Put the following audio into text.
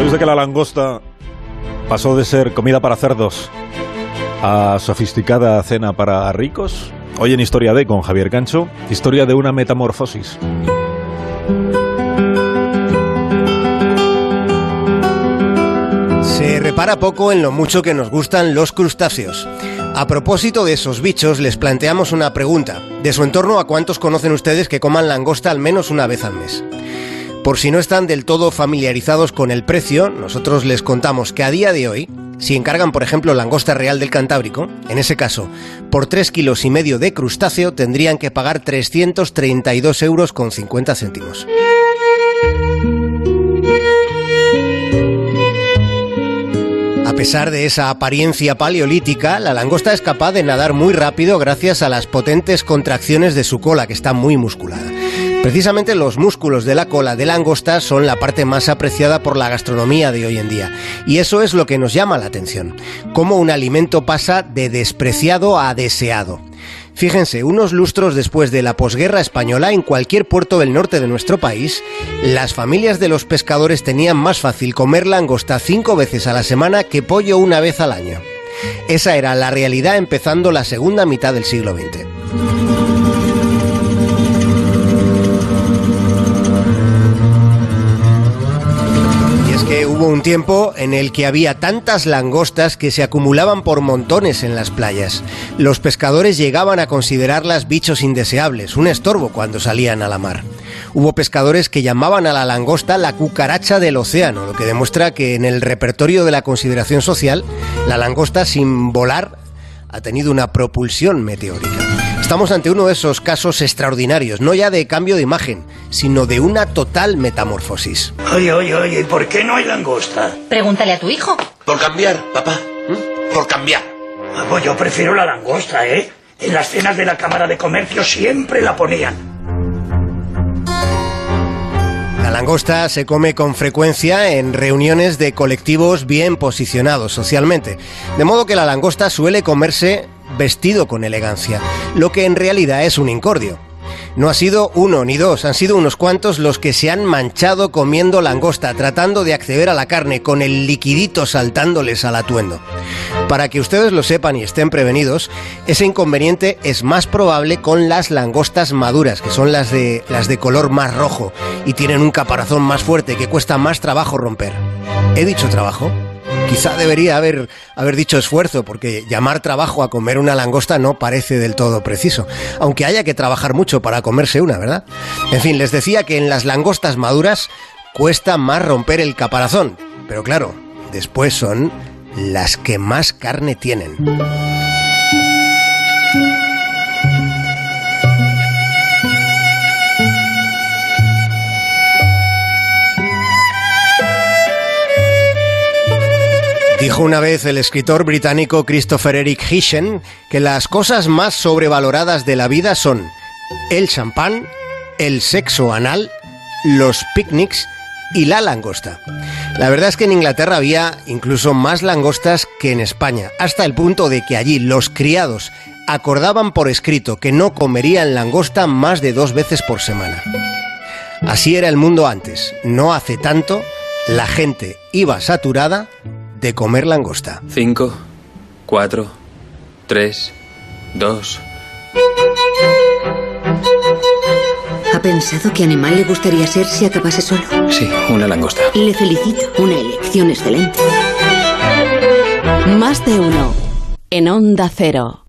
¿Sabéis que la langosta pasó de ser comida para cerdos a sofisticada cena para ricos? Hoy en Historia de con Javier Gancho, historia de una metamorfosis. Se repara poco en lo mucho que nos gustan los crustáceos. A propósito de esos bichos, les planteamos una pregunta. De su entorno, ¿a cuántos conocen ustedes que coman langosta al menos una vez al mes? Por si no están del todo familiarizados con el precio, nosotros les contamos que a día de hoy, si encargan, por ejemplo, langosta real del Cantábrico, en ese caso, por 3 kilos y medio de crustáceo tendrían que pagar 332 euros con 50 céntimos. A pesar de esa apariencia paleolítica, la langosta es capaz de nadar muy rápido gracias a las potentes contracciones de su cola, que está muy musculada. Precisamente los músculos de la cola de langosta son la parte más apreciada por la gastronomía de hoy en día. Y eso es lo que nos llama la atención. Cómo un alimento pasa de despreciado a deseado. Fíjense, unos lustros después de la posguerra española, en cualquier puerto del norte de nuestro país, las familias de los pescadores tenían más fácil comer langosta cinco veces a la semana que pollo una vez al año. Esa era la realidad empezando la segunda mitad del siglo XX. Hubo un tiempo en el que había tantas langostas que se acumulaban por montones en las playas. Los pescadores llegaban a considerarlas bichos indeseables, un estorbo cuando salían a la mar. Hubo pescadores que llamaban a la langosta la cucaracha del océano, lo que demuestra que en el repertorio de la consideración social, la langosta sin volar ha tenido una propulsión meteórica. Estamos ante uno de esos casos extraordinarios, no ya de cambio de imagen, sino de una total metamorfosis. Oye, oye, oye, ¿por qué no hay langosta? Pregúntale a tu hijo. Por cambiar, papá. Por cambiar. Ah, pues yo prefiero la langosta, ¿eh? En las cenas de la Cámara de Comercio siempre la ponían. La langosta se come con frecuencia en reuniones de colectivos bien posicionados socialmente, de modo que la langosta suele comerse vestido con elegancia, lo que en realidad es un incordio. No ha sido uno ni dos, han sido unos cuantos los que se han manchado comiendo langosta, tratando de acceder a la carne, con el liquidito saltándoles al atuendo. Para que ustedes lo sepan y estén prevenidos, ese inconveniente es más probable con las langostas maduras, que son las de, las de color más rojo y tienen un caparazón más fuerte que cuesta más trabajo romper. ¿He dicho trabajo? Quizá debería haber, haber dicho esfuerzo, porque llamar trabajo a comer una langosta no parece del todo preciso, aunque haya que trabajar mucho para comerse una, ¿verdad? En fin, les decía que en las langostas maduras cuesta más romper el caparazón, pero claro, después son las que más carne tienen. Dijo una vez el escritor británico Christopher Eric Hitchen que las cosas más sobrevaloradas de la vida son el champán, el sexo anal, los picnics y la langosta. La verdad es que en Inglaterra había incluso más langostas que en España, hasta el punto de que allí los criados acordaban por escrito que no comerían langosta más de dos veces por semana. Así era el mundo antes. No hace tanto, la gente iba saturada de comer langosta. 5, 4, 3, 2. ¿Ha pensado qué animal le gustaría ser si acabase solo? Sí, una langosta. Y le felicito. Una elección excelente. Más de uno. En Onda Cero.